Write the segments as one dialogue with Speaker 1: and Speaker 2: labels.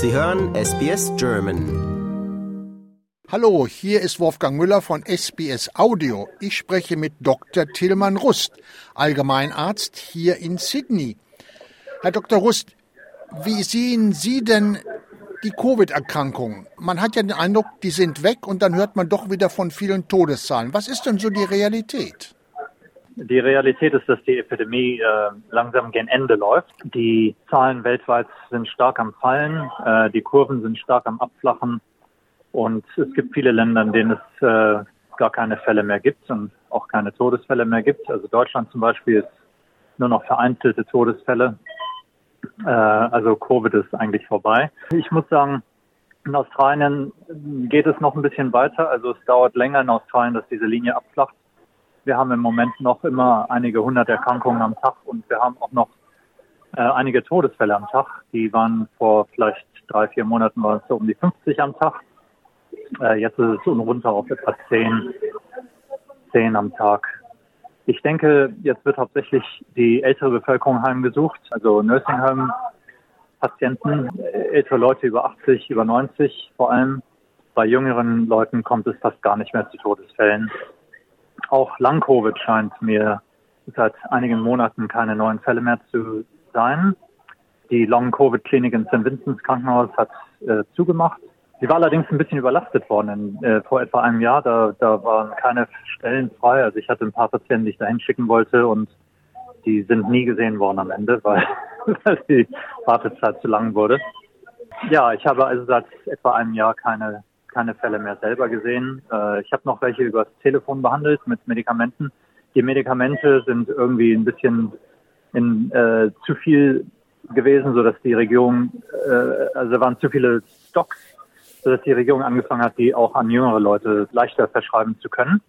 Speaker 1: Sie hören SBS German.
Speaker 2: Hallo, hier ist Wolfgang Müller von SBS Audio. Ich spreche mit Dr. Tillmann Rust, Allgemeinarzt hier in Sydney. Herr Dr. Rust, wie sehen Sie denn die Covid-Erkrankungen? Man hat ja den Eindruck, die sind weg und dann hört man doch wieder von vielen Todeszahlen. Was ist denn so die Realität?
Speaker 3: Die Realität ist, dass die Epidemie äh, langsam gen Ende läuft. Die Zahlen weltweit sind stark am Fallen, äh, die Kurven sind stark am Abflachen und es gibt viele Länder, in denen es äh, gar keine Fälle mehr gibt und auch keine Todesfälle mehr gibt. Also Deutschland zum Beispiel ist nur noch vereinzelte Todesfälle. Äh, also Covid ist eigentlich vorbei. Ich muss sagen, in Australien geht es noch ein bisschen weiter. Also es dauert länger in Australien, dass diese Linie abflacht. Wir haben im Moment noch immer einige hundert Erkrankungen am Tag und wir haben auch noch äh, einige Todesfälle am Tag. Die waren vor vielleicht drei, vier Monaten waren es so um die 50 am Tag. Äh, jetzt ist es runter auf etwa 10, 10 am Tag. Ich denke, jetzt wird hauptsächlich die ältere Bevölkerung heimgesucht, also Nursing Home Patienten, ältere Leute über 80, über 90 vor allem. Bei jüngeren Leuten kommt es fast gar nicht mehr zu Todesfällen. Auch Lang-Covid scheint mir seit einigen Monaten keine neuen Fälle mehr zu sein. Die Long-Covid-Klinik in St. Vincent's Krankenhaus hat äh, zugemacht. Sie war allerdings ein bisschen überlastet worden in, äh, vor etwa einem Jahr. Da, da waren keine Stellen frei. Also ich hatte ein paar Patienten, die ich dahin schicken wollte und die sind nie gesehen worden am Ende, weil, weil die Wartezeit zu lang wurde. Ja, ich habe also seit etwa einem Jahr keine keine Fälle mehr selber gesehen. Äh, ich habe noch welche übers Telefon behandelt mit Medikamenten. Die Medikamente sind irgendwie ein bisschen in, äh, zu viel gewesen, so dass die Regierung, äh, also waren zu viele Stocks, so dass die Regierung angefangen hat, die auch an jüngere Leute leichter verschreiben zu können.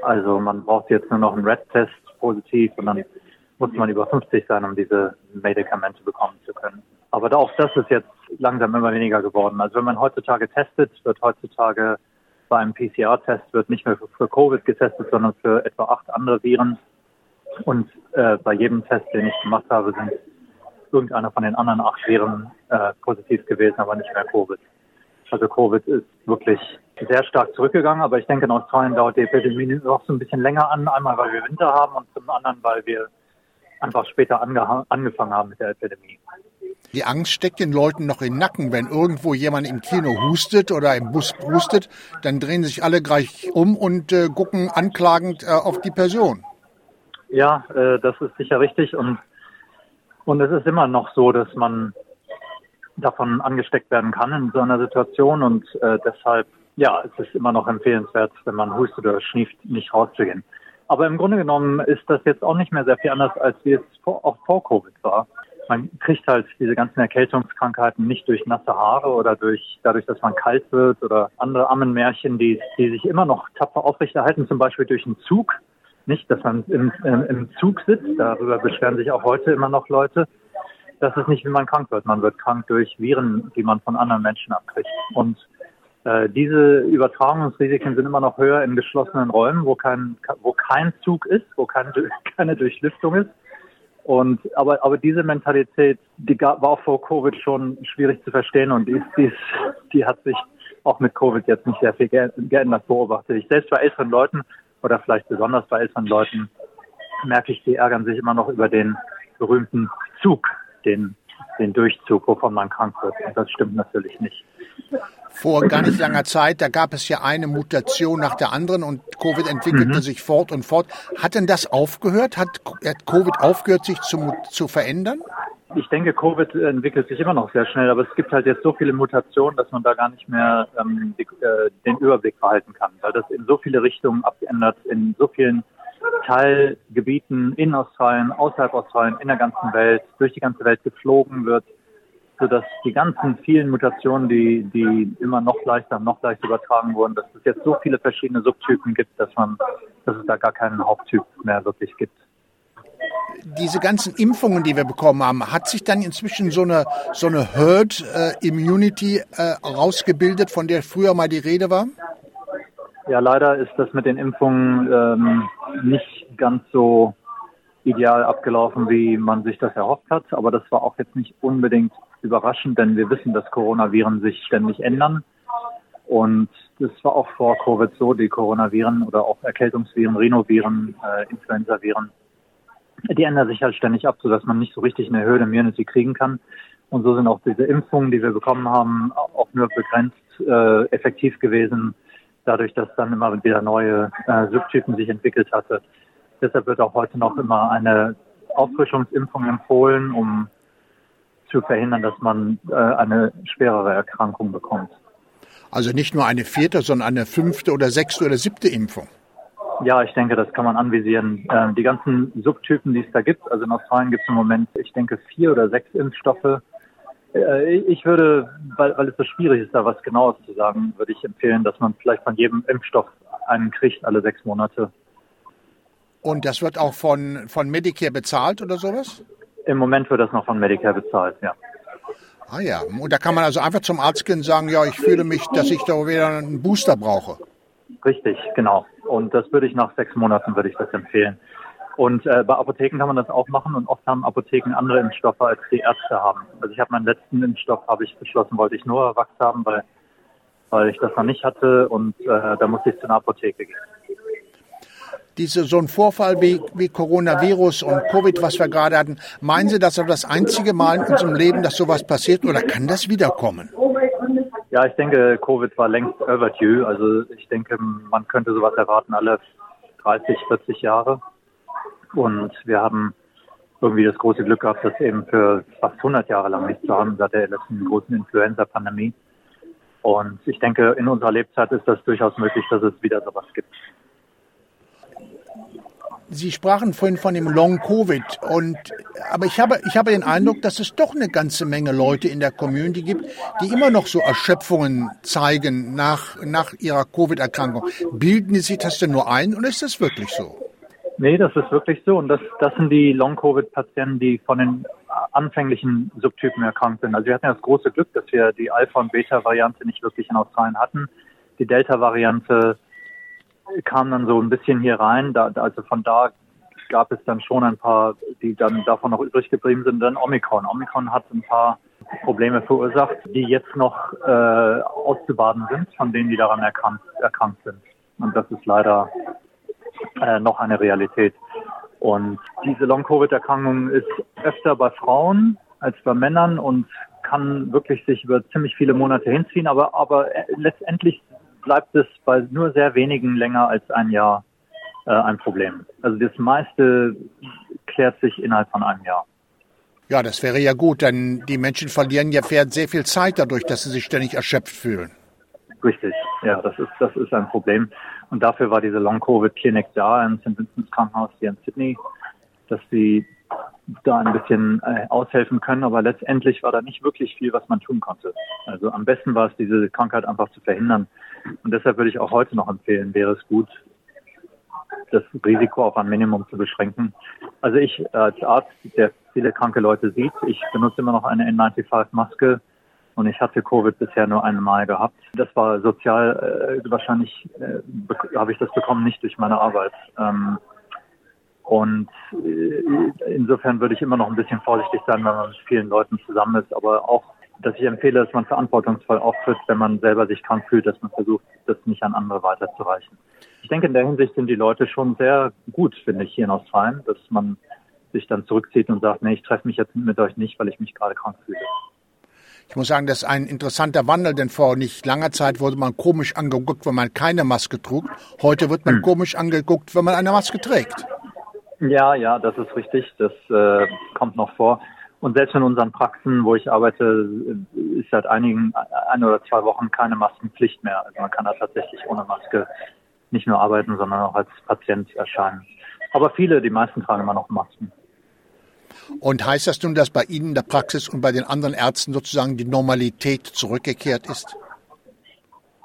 Speaker 3: Also man braucht jetzt nur noch einen Red-Test positiv und dann muss man über 50 sein, um diese Medikamente bekommen zu können. Aber auch das ist jetzt langsam immer weniger geworden. Also wenn man heutzutage testet, wird heutzutage bei einem PCR-Test wird nicht mehr für, für, Covid getestet, sondern für etwa acht andere Viren. Und äh, bei jedem Test, den ich gemacht habe, sind irgendeiner von den anderen acht Viren äh, positiv gewesen, aber nicht mehr Covid. Also Covid ist wirklich sehr stark zurückgegangen, aber ich denke, in Australien dauert die Epidemie noch so ein bisschen länger an. Einmal, weil wir Winter haben und zum anderen, weil wir einfach später angefangen haben mit der Epidemie.
Speaker 2: Die Angst steckt den Leuten noch im Nacken. Wenn irgendwo jemand im Kino hustet oder im Bus hustet, dann drehen sich alle gleich um und äh, gucken anklagend äh, auf die Person.
Speaker 3: Ja, äh, das ist sicher richtig. Und, und es ist immer noch so, dass man davon angesteckt werden kann in so einer Situation. Und äh, deshalb, ja, es ist immer noch empfehlenswert, wenn man hustet oder schnieft, nicht rauszugehen. Aber im Grunde genommen ist das jetzt auch nicht mehr sehr viel anders, als wie es vor, auch vor Covid war man kriegt halt diese ganzen Erkältungskrankheiten nicht durch nasse Haare oder durch dadurch, dass man kalt wird oder andere Ammenmärchen, die, die sich immer noch tapfer aufrechterhalten, zum Beispiel durch einen Zug. Nicht, dass man im, im, im Zug sitzt, darüber beschweren sich auch heute immer noch Leute. Das ist nicht, wie man krank wird. Man wird krank durch Viren, die man von anderen Menschen abkriegt. Und äh, diese Übertragungsrisiken sind immer noch höher in geschlossenen Räumen, wo kein, wo kein Zug ist, wo keine, keine Durchlüftung ist und aber aber diese Mentalität, die gab, war auch vor Covid schon schwierig zu verstehen und die, die, die hat sich auch mit Covid jetzt nicht sehr viel geändert beobachtet. Ich selbst bei älteren Leuten oder vielleicht besonders bei älteren Leuten merke ich, die ärgern sich immer noch über den berühmten Zug, den den Durchzug, wovon man krank wird. Und das stimmt natürlich nicht
Speaker 2: vor gar nicht langer Zeit, da gab es ja eine Mutation nach der anderen und Covid entwickelte mhm. sich fort und fort. Hat denn das aufgehört? Hat, hat Covid aufgehört, sich zu, zu verändern?
Speaker 3: Ich denke, Covid entwickelt sich immer noch sehr schnell, aber es gibt halt jetzt so viele Mutationen, dass man da gar nicht mehr ähm, die, äh, den Überblick behalten kann, weil das in so viele Richtungen abgeändert, in so vielen Teilgebieten in Australien, außerhalb Australien, in der ganzen Welt, durch die ganze Welt geflogen wird sodass die ganzen vielen Mutationen, die, die immer noch leichter, noch leichter übertragen wurden, dass es jetzt so viele verschiedene Subtypen gibt, dass man, dass es da gar keinen Haupttyp mehr wirklich gibt.
Speaker 2: Diese ganzen Impfungen, die wir bekommen haben, hat sich dann inzwischen so eine, so eine Herd äh, Immunity äh, rausgebildet, von der früher mal die Rede war?
Speaker 3: Ja, leider ist das mit den Impfungen ähm, nicht ganz so ideal abgelaufen, wie man sich das erhofft hat. Aber das war auch jetzt nicht unbedingt überraschend, denn wir wissen, dass Coronaviren sich ständig ändern. Und das war auch vor Covid so, die Coronaviren oder auch Erkältungsviren, Rhinoviren, äh, Influenzaviren, die ändern sich halt ständig ab, sodass man nicht so richtig eine Hürde Immunity kriegen kann. Und so sind auch diese Impfungen, die wir bekommen haben, auch nur begrenzt äh, effektiv gewesen, dadurch, dass dann immer wieder neue äh, Subtypen sich entwickelt hatte. Deshalb wird auch heute noch immer eine Auffrischungsimpfung empfohlen, um zu verhindern, dass man äh, eine schwerere Erkrankung bekommt.
Speaker 2: Also nicht nur eine vierte, sondern eine fünfte oder sechste oder siebte Impfung.
Speaker 3: Ja, ich denke, das kann man anvisieren. Ähm, die ganzen Subtypen, die es da gibt, also in Australien gibt es im Moment, ich denke, vier oder sechs Impfstoffe. Äh, ich würde, weil, weil es so schwierig ist, da was Genaues zu sagen, würde ich empfehlen, dass man vielleicht von jedem Impfstoff einen kriegt, alle sechs Monate.
Speaker 2: Und das wird auch von, von Medicare bezahlt oder sowas?
Speaker 3: Im Moment wird das noch von Medicare bezahlt, ja.
Speaker 2: Ah ja, und da kann man also einfach zum Arzt gehen und sagen, ja, ich fühle mich, dass ich da wieder einen Booster brauche.
Speaker 3: Richtig, genau. Und das würde ich nach sechs Monaten würde ich das empfehlen. Und äh, bei Apotheken kann man das auch machen und oft haben Apotheken andere Impfstoffe, als die Ärzte haben. Also ich habe meinen letzten Impfstoff, habe ich beschlossen, wollte ich nur Wachs haben, weil, weil ich das noch nicht hatte und äh, da musste ich zu einer Apotheke gehen
Speaker 2: diese, so ein Vorfall wie, wie Coronavirus und Covid, was wir gerade hatten, meinen Sie, dass das das einzige Mal in unserem Leben, dass sowas passiert oder kann das wiederkommen?
Speaker 3: Ja, ich denke, Covid war längst overdue. Also ich denke, man könnte sowas erwarten alle 30, 40 Jahre. Und wir haben irgendwie das große Glück gehabt, das eben für fast 100 Jahre lang nicht zu haben, seit der letzten großen Influenza-Pandemie. Und ich denke, in unserer Lebzeit ist das durchaus möglich, dass es wieder sowas gibt.
Speaker 2: Sie sprachen vorhin von dem Long Covid und aber ich habe ich habe den Eindruck, dass es doch eine ganze Menge Leute in der Community gibt, die immer noch so Erschöpfungen zeigen nach nach ihrer Covid Erkrankung. Bilden Sie das denn nur ein oder ist das wirklich so?
Speaker 3: Nee, das ist wirklich so und das das sind die Long Covid Patienten, die von den anfänglichen Subtypen erkrankt sind. Also wir hatten ja das große Glück, dass wir die Alpha und Beta Variante nicht wirklich in Australien hatten. Die Delta Variante kam dann so ein bisschen hier rein. Da, also von da gab es dann schon ein paar, die dann davon noch übrig geblieben sind. Dann Omikron. Omikron hat ein paar Probleme verursacht, die jetzt noch äh, auszubaden sind, von denen die daran erkrankt, erkrankt sind. Und das ist leider äh, noch eine Realität. Und diese Long-Covid-Erkrankung ist öfter bei Frauen als bei Männern und kann wirklich sich über ziemlich viele Monate hinziehen, aber, aber äh, letztendlich bleibt es bei nur sehr wenigen länger als ein Jahr äh, ein Problem. Also das meiste klärt sich innerhalb von einem Jahr.
Speaker 2: Ja, das wäre ja gut, denn die Menschen verlieren ja sehr viel Zeit dadurch, dass sie sich ständig erschöpft fühlen.
Speaker 3: Richtig, ja, das ist, das ist ein Problem. Und dafür war diese Long-Covid-Klinik da im St. Vincent's Krankenhaus hier in Sydney, dass sie da ein bisschen äh, aushelfen können, aber letztendlich war da nicht wirklich viel, was man tun konnte. Also am besten war es, diese Krankheit einfach zu verhindern. Und deshalb würde ich auch heute noch empfehlen, wäre es gut, das Risiko auf ein Minimum zu beschränken. Also ich als Arzt, der viele kranke Leute sieht, ich benutze immer noch eine N95-Maske und ich hatte Covid bisher nur einmal gehabt. Das war sozial äh, wahrscheinlich äh, habe ich das bekommen, nicht durch meine Arbeit. Ähm, und äh, insofern würde ich immer noch ein bisschen vorsichtig sein, wenn man mit vielen Leuten zusammen ist, aber auch, dass ich empfehle, dass man verantwortungsvoll auftritt, wenn man selber sich krank fühlt, dass man versucht, das nicht an andere weiterzureichen. Ich denke, in der Hinsicht sind die Leute schon sehr gut, finde ich, hier in Australien, dass man sich dann zurückzieht und sagt, nee, ich treffe mich jetzt mit euch nicht, weil ich mich gerade krank fühle.
Speaker 2: Ich muss sagen, das ist ein interessanter Wandel, denn vor nicht langer Zeit wurde man komisch angeguckt, wenn man keine Maske trug. Heute wird man hm. komisch angeguckt, wenn man eine Maske trägt.
Speaker 3: Ja, ja, das ist richtig. Das äh, kommt noch vor. Und selbst in unseren Praxen, wo ich arbeite, ist seit einigen, ein oder zwei Wochen keine Maskenpflicht mehr. Also man kann da tatsächlich ohne Maske nicht nur arbeiten, sondern auch als Patient erscheinen. Aber viele, die meisten tragen immer noch Masken.
Speaker 2: Und heißt das nun, dass bei Ihnen in der Praxis und bei den anderen Ärzten sozusagen die Normalität zurückgekehrt ist?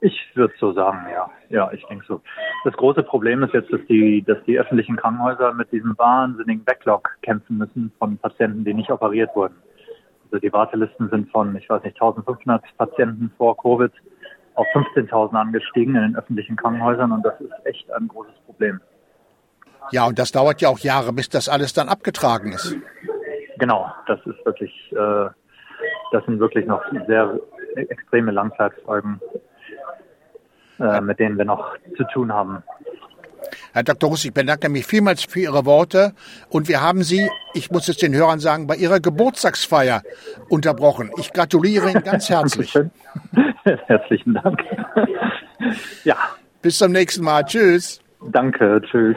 Speaker 3: Ich würde so sagen, ja. Ja, ich denke so. Das große Problem ist jetzt, dass die, dass die öffentlichen Krankenhäuser mit diesem wahnsinnigen Backlog kämpfen müssen von Patienten, die nicht operiert wurden. Also die Wartelisten sind von, ich weiß nicht, 1500 Patienten vor Covid auf 15.000 angestiegen in den öffentlichen Krankenhäusern und das ist echt ein großes Problem.
Speaker 2: Ja, und das dauert ja auch Jahre, bis das alles dann abgetragen ist.
Speaker 3: Genau, das ist wirklich äh, das sind wirklich noch sehr extreme Langzeitfolgen, äh, mit denen wir noch zu tun haben.
Speaker 2: Herr Dr. Russ, ich bedanke mich vielmals für Ihre Worte und wir haben Sie, ich muss es den Hörern sagen, bei Ihrer Geburtstagsfeier unterbrochen. Ich gratuliere Ihnen ganz herzlich.
Speaker 3: Herzlichen Dank.
Speaker 2: ja. Bis zum nächsten Mal. Tschüss.
Speaker 3: Danke. Tschüss.